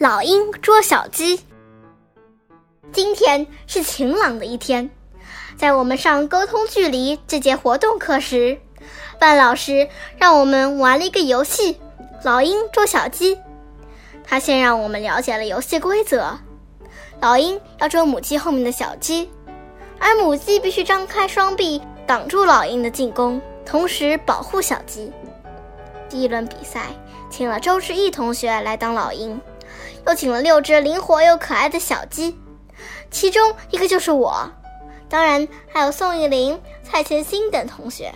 老鹰捉小鸡。今天是晴朗的一天，在我们上沟通距离这节活动课时，范老师让我们玩了一个游戏——老鹰捉小鸡。他先让我们了解了游戏规则：老鹰要捉母鸡后面的小鸡，而母鸡必须张开双臂挡住老鹰的进攻，同时保护小鸡。第一轮比赛，请了周志毅同学来当老鹰。又请了六只灵活又可爱的小鸡，其中一个就是我，当然还有宋艺林、蔡千欣等同学。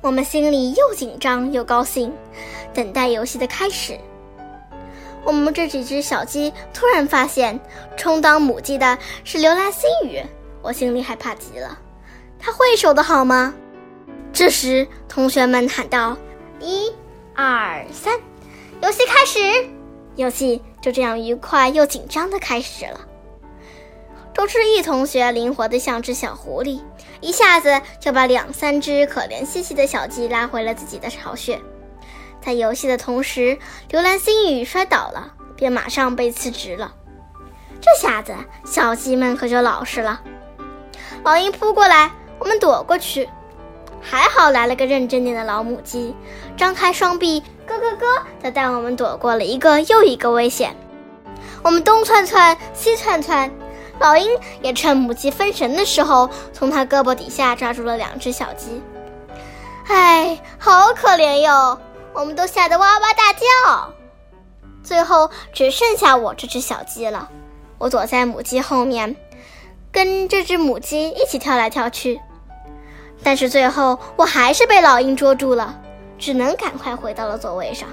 我们心里又紧张又高兴，等待游戏的开始。我们这几只小鸡突然发现，充当母鸡的是刘兰星宇，我心里害怕极了。他会守得好吗？这时，同学们喊道：“一、二、三，游戏开始！”游戏就这样愉快又紧张的开始了。周志毅同学灵活的像只小狐狸，一下子就把两三只可怜兮兮的小鸡拉回了自己的巢穴。在游戏的同时，刘兰星雨摔倒了，便马上被辞职了。这下子小鸡们可就老实了。老鹰扑过来，我们躲过去。还好来了个认真点的老母鸡，张开双臂，咯咯咯的带我们躲过了一个又一个危险。我们东窜窜，西窜窜，老鹰也趁母鸡分神的时候，从它胳膊底下抓住了两只小鸡。唉，好可怜哟！我们都吓得哇哇大叫。最后只剩下我这只小鸡了，我躲在母鸡后面，跟这只母鸡一起跳来跳去。但是最后我还是被老鹰捉住了，只能赶快回到了座位上。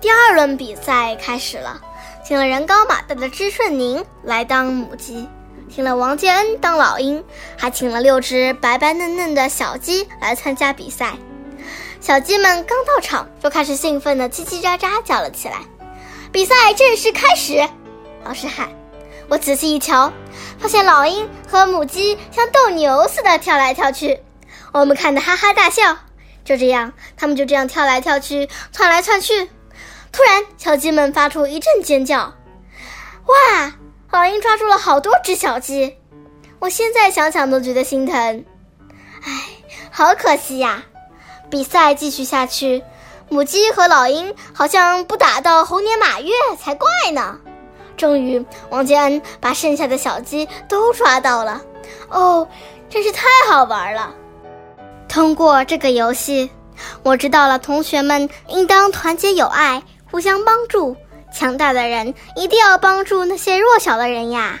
第二轮比赛开始了，请了人高马大的支顺宁来当母鸡，请了王建恩当老鹰，还请了六只白白嫩嫩的小鸡来参加比赛。小鸡们刚到场就开始兴奋地叽叽喳喳叫了起来。比赛正式开始，老师喊。我仔细一瞧，发现老鹰和母鸡像斗牛似的跳来跳去，我们看得哈哈大笑。就这样，他们就这样跳来跳去，窜来窜去。突然，小鸡们发出一阵尖叫：“哇！老鹰抓住了好多只小鸡！”我现在想想都觉得心疼。唉，好可惜呀！比赛继续下去，母鸡和老鹰好像不打到猴年马月才怪呢。终于，王建安把剩下的小鸡都抓到了。哦，真是太好玩了！通过这个游戏，我知道了同学们应当团结友爱，互相帮助。强大的人一定要帮助那些弱小的人呀。